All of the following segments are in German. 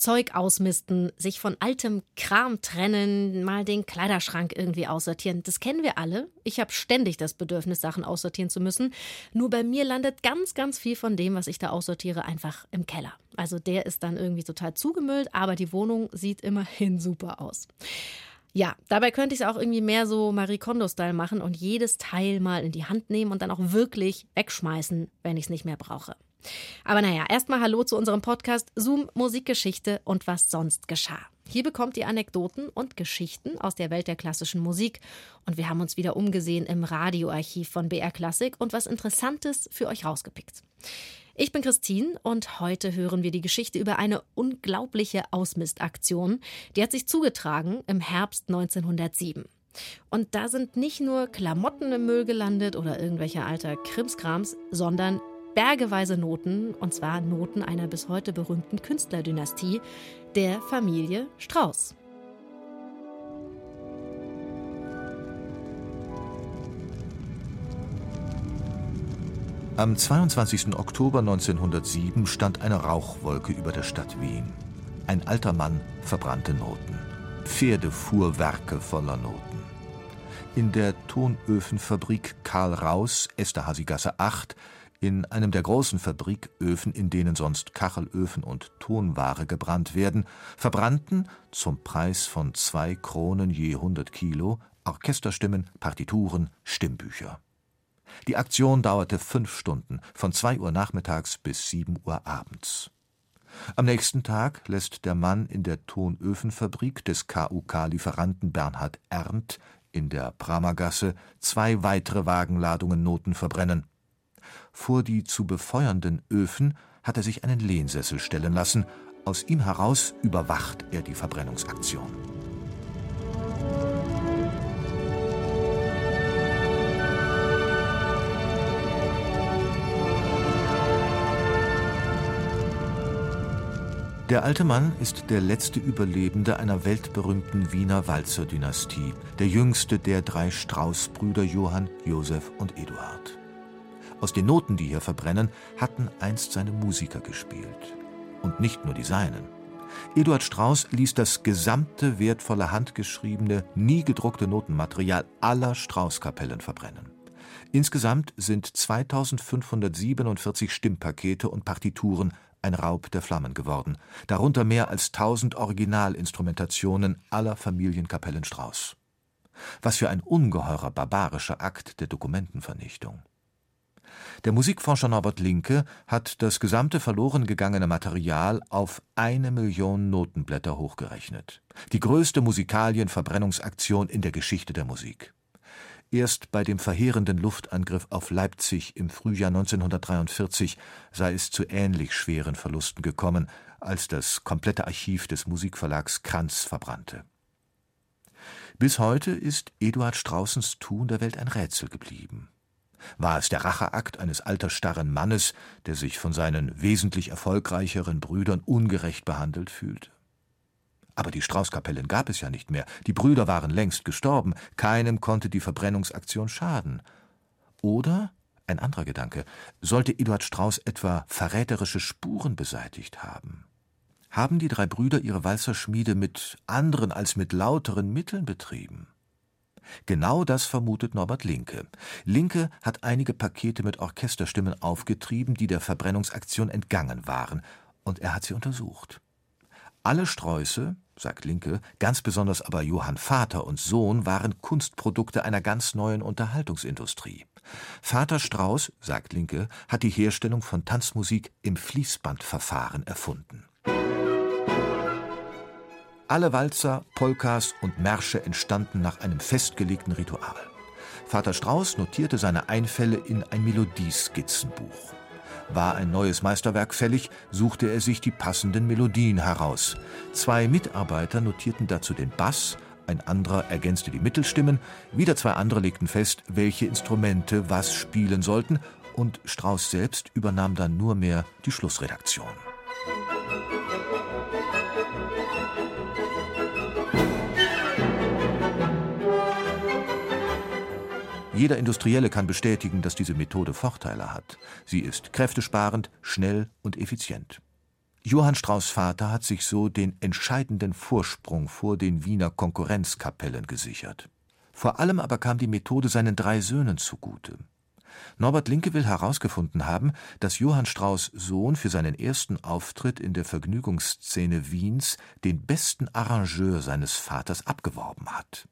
Zeug ausmisten, sich von altem Kram trennen, mal den Kleiderschrank irgendwie aussortieren. Das kennen wir alle. Ich habe ständig das Bedürfnis, Sachen aussortieren zu müssen. Nur bei mir landet ganz, ganz viel von dem, was ich da aussortiere, einfach im Keller. Also der ist dann irgendwie total zugemüllt, aber die Wohnung sieht immerhin super aus. Ja, dabei könnte ich es auch irgendwie mehr so Marie Kondo-Style machen und jedes Teil mal in die Hand nehmen und dann auch wirklich wegschmeißen, wenn ich es nicht mehr brauche. Aber naja, erstmal Hallo zu unserem Podcast Zoom Musikgeschichte und was sonst geschah. Hier bekommt ihr Anekdoten und Geschichten aus der Welt der klassischen Musik. Und wir haben uns wieder umgesehen im Radioarchiv von BR Klassik und was Interessantes für euch rausgepickt. Ich bin Christine und heute hören wir die Geschichte über eine unglaubliche Ausmistaktion. Die hat sich zugetragen im Herbst 1907. Und da sind nicht nur Klamotten im Müll gelandet oder irgendwelcher alter Krimskrams, sondern bergeweise Noten, und zwar Noten einer bis heute berühmten Künstlerdynastie, der Familie Strauß. Am 22. Oktober 1907 stand eine Rauchwolke über der Stadt Wien. Ein alter Mann verbrannte Noten. Pferdefuhrwerke voller Noten. In der Tonöfenfabrik Karl Raus, Esterhazygasse 8, in einem der großen Fabriköfen, in denen sonst Kachelöfen und Tonware gebrannt werden, verbrannten zum Preis von zwei Kronen je 100 Kilo Orchesterstimmen, Partituren, Stimmbücher. Die Aktion dauerte fünf Stunden, von zwei Uhr nachmittags bis sieben Uhr abends. Am nächsten Tag lässt der Mann in der Tonöfenfabrik des KUK-Lieferanten Bernhard Erndt in der Pramergasse zwei weitere Wagenladungen Noten verbrennen. Vor die zu befeuernden Öfen hat er sich einen Lehnsessel stellen lassen, aus ihm heraus überwacht er die Verbrennungsaktion. Der alte Mann ist der letzte Überlebende einer weltberühmten Wiener Walzer-Dynastie, der jüngste der drei Strauß-Brüder Johann, Josef und Eduard. Aus den Noten, die hier verbrennen, hatten einst seine Musiker gespielt. Und nicht nur die seinen. Eduard Strauß ließ das gesamte wertvolle handgeschriebene, nie gedruckte Notenmaterial aller Strauß-Kapellen verbrennen. Insgesamt sind 2547 Stimmpakete und Partituren ein Raub der Flammen geworden, darunter mehr als 1000 Originalinstrumentationen aller Familienkapellen Strauß. Was für ein ungeheurer barbarischer Akt der Dokumentenvernichtung. Der Musikforscher Norbert Linke hat das gesamte verloren gegangene Material auf eine Million Notenblätter hochgerechnet. Die größte Musikalienverbrennungsaktion in der Geschichte der Musik. Erst bei dem verheerenden Luftangriff auf Leipzig im Frühjahr 1943 sei es zu ähnlich schweren Verlusten gekommen, als das komplette Archiv des Musikverlags Kranz verbrannte. Bis heute ist Eduard Straußens Tun der Welt ein Rätsel geblieben. War es der Racheakt eines altersstarren Mannes, der sich von seinen wesentlich erfolgreicheren Brüdern ungerecht behandelt fühlt? Aber die Straußkapellen gab es ja nicht mehr, die Brüder waren längst gestorben, keinem konnte die Verbrennungsaktion schaden. Oder, ein anderer Gedanke, sollte Eduard Strauß etwa verräterische Spuren beseitigt haben? Haben die drei Brüder ihre Walzerschmiede mit anderen als mit lauteren Mitteln betrieben? Genau das vermutet Norbert Linke. Linke hat einige Pakete mit Orchesterstimmen aufgetrieben, die der Verbrennungsaktion entgangen waren, und er hat sie untersucht. Alle Sträuße, sagt Linke, ganz besonders aber Johann Vater und Sohn waren Kunstprodukte einer ganz neuen Unterhaltungsindustrie. Vater Strauß, sagt Linke, hat die Herstellung von Tanzmusik im Fließbandverfahren erfunden. Alle Walzer, Polkas und Märsche entstanden nach einem festgelegten Ritual. Vater Strauß notierte seine Einfälle in ein Melodieskizzenbuch. War ein neues Meisterwerk fällig, suchte er sich die passenden Melodien heraus. Zwei Mitarbeiter notierten dazu den Bass, ein anderer ergänzte die Mittelstimmen, wieder zwei andere legten fest, welche Instrumente was spielen sollten, und Strauß selbst übernahm dann nur mehr die Schlussredaktion. Jeder Industrielle kann bestätigen, dass diese Methode Vorteile hat. Sie ist kräftesparend, schnell und effizient. Johann Strauß Vater hat sich so den entscheidenden Vorsprung vor den Wiener Konkurrenzkapellen gesichert. Vor allem aber kam die Methode seinen drei Söhnen zugute. Norbert Linke will herausgefunden haben, dass Johann Strauß Sohn für seinen ersten Auftritt in der Vergnügungsszene Wiens den besten Arrangeur seines Vaters abgeworben hat.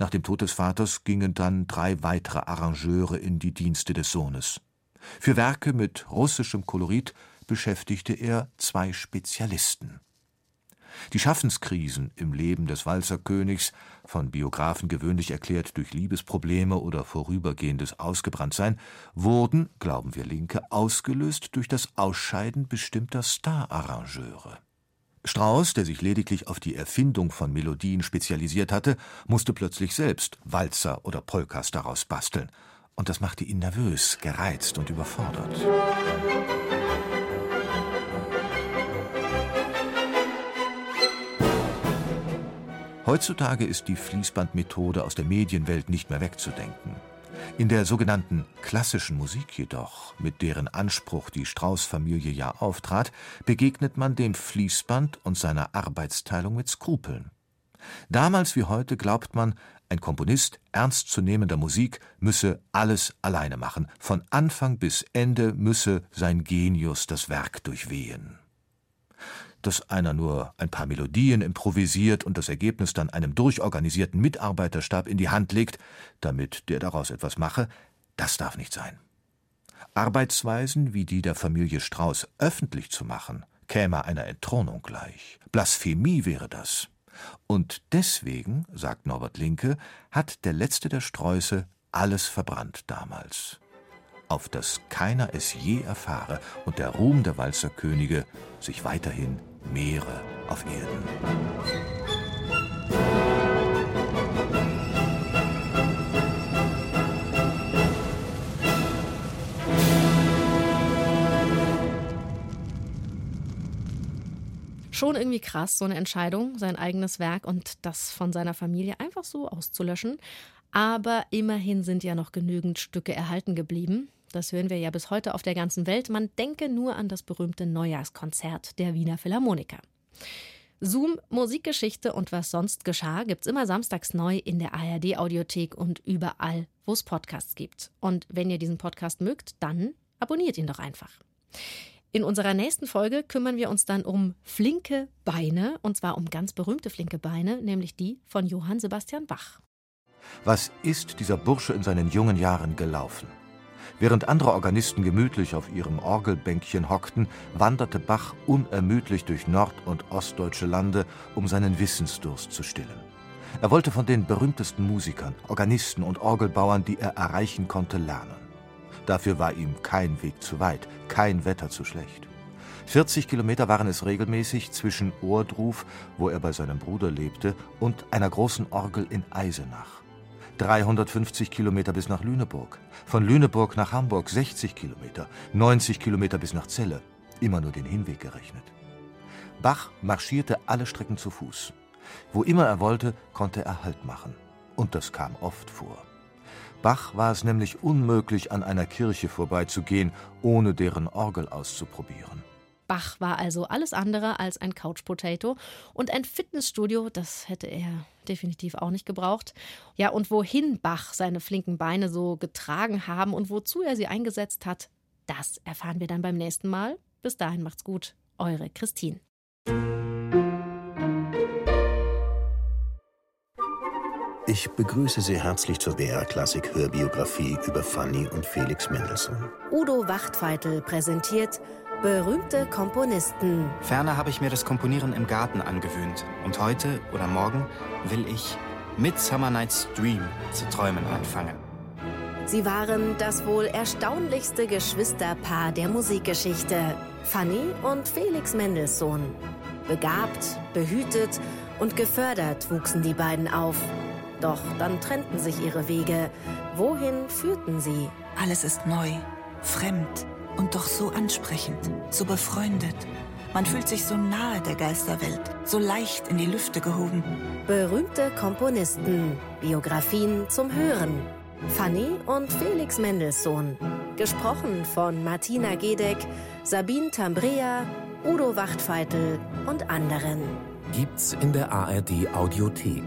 Nach dem Tod des Vaters gingen dann drei weitere Arrangeure in die Dienste des Sohnes. Für Werke mit russischem Kolorit beschäftigte er zwei Spezialisten. Die Schaffenskrisen im Leben des Walzerkönigs, von Biografen gewöhnlich erklärt durch Liebesprobleme oder vorübergehendes Ausgebranntsein, wurden, glauben wir Linke, ausgelöst durch das Ausscheiden bestimmter Stararrangeure. Strauß, der sich lediglich auf die Erfindung von Melodien spezialisiert hatte, musste plötzlich selbst Walzer oder Polkas daraus basteln, und das machte ihn nervös, gereizt und überfordert. Heutzutage ist die Fließbandmethode aus der Medienwelt nicht mehr wegzudenken. In der sogenannten klassischen Musik jedoch, mit deren Anspruch die Strauß-Familie ja auftrat, begegnet man dem Fließband und seiner Arbeitsteilung mit Skrupeln. Damals wie heute glaubt man, ein Komponist ernstzunehmender Musik müsse alles alleine machen, von Anfang bis Ende müsse sein Genius das Werk durchwehen dass einer nur ein paar Melodien improvisiert und das Ergebnis dann einem durchorganisierten Mitarbeiterstab in die Hand legt, damit der daraus etwas mache, das darf nicht sein. Arbeitsweisen wie die der Familie Strauß öffentlich zu machen, käme einer Entthronung gleich. Blasphemie wäre das. Und deswegen, sagt Norbert Linke, hat der letzte der Sträuße alles verbrannt damals auf dass keiner es je erfahre und der Ruhm der Walzerkönige sich weiterhin mehre auf Erden. Schon irgendwie krass, so eine Entscheidung, sein eigenes Werk und das von seiner Familie einfach so auszulöschen. Aber immerhin sind ja noch genügend Stücke erhalten geblieben. Das hören wir ja bis heute auf der ganzen Welt. Man denke nur an das berühmte Neujahrskonzert der Wiener Philharmoniker. Zoom, Musikgeschichte und was sonst geschah, gibt's immer samstags neu in der ARD Audiothek und überall, wo es Podcasts gibt. Und wenn ihr diesen Podcast mögt, dann abonniert ihn doch einfach. In unserer nächsten Folge kümmern wir uns dann um flinke Beine, und zwar um ganz berühmte flinke Beine, nämlich die von Johann Sebastian Bach. Was ist dieser Bursche in seinen jungen Jahren gelaufen? Während andere Organisten gemütlich auf ihrem Orgelbänkchen hockten, wanderte Bach unermüdlich durch nord- und ostdeutsche Lande, um seinen Wissensdurst zu stillen. Er wollte von den berühmtesten Musikern, Organisten und Orgelbauern, die er erreichen konnte, lernen. Dafür war ihm kein Weg zu weit, kein Wetter zu schlecht. 40 Kilometer waren es regelmäßig zwischen Ohrdruf, wo er bei seinem Bruder lebte, und einer großen Orgel in Eisenach. 350 Kilometer bis nach Lüneburg. Von Lüneburg nach Hamburg 60 Kilometer, 90 Kilometer bis nach Celle. Immer nur den Hinweg gerechnet. Bach marschierte alle Strecken zu Fuß. Wo immer er wollte, konnte er Halt machen. Und das kam oft vor. Bach war es nämlich unmöglich, an einer Kirche vorbeizugehen, ohne deren Orgel auszuprobieren. Bach war also alles andere als ein Couch Potato und ein Fitnessstudio, das hätte er definitiv auch nicht gebraucht. Ja, und wohin Bach seine flinken Beine so getragen haben und wozu er sie eingesetzt hat, das erfahren wir dann beim nächsten Mal. Bis dahin macht's gut, eure Christine. Ich begrüße Sie herzlich zur BR Klassik Hörbiografie über Fanny und Felix Mendelssohn. Udo Wachtfeitel präsentiert Berühmte Komponisten. Ferner habe ich mir das Komponieren im Garten angewöhnt. Und heute oder morgen will ich Midsummer Night's Dream zu träumen anfangen. Sie waren das wohl erstaunlichste Geschwisterpaar der Musikgeschichte. Fanny und Felix Mendelssohn. Begabt, behütet und gefördert wuchsen die beiden auf. Doch dann trennten sich ihre Wege. Wohin führten sie? Alles ist neu, fremd und doch so ansprechend, so befreundet. Man fühlt sich so nahe der Geisterwelt, so leicht in die Lüfte gehoben. Berühmte Komponisten, Biografien zum Hören. Fanny und Felix Mendelssohn. Gesprochen von Martina Gedeck, Sabine Tambrea, Udo Wachtfeitel und anderen. Gibt's in der ARD Audiothek.